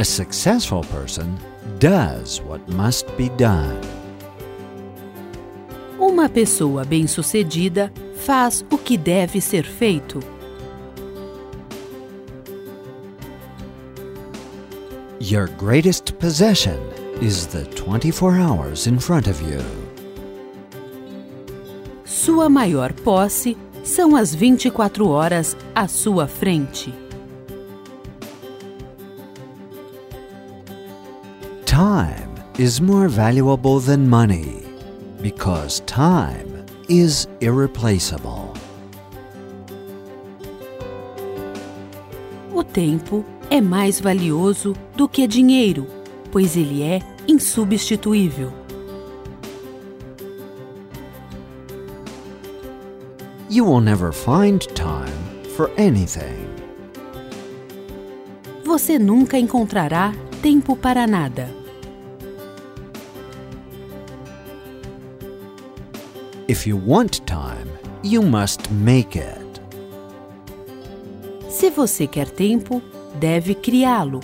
A successful person does what must be done. Uma pessoa bem-sucedida faz o que deve ser feito. Your greatest possession is the 24 hours in front of you. Sua maior posse são as 24 horas à sua frente. Time is more valuable than money because time is irreplaceable. O tempo é mais valioso do que dinheiro, pois ele é insubstituível. You will never find time for anything. Você nunca encontrará tempo para nada. If you want time, you must make it. Se você quer tempo, deve criá-lo.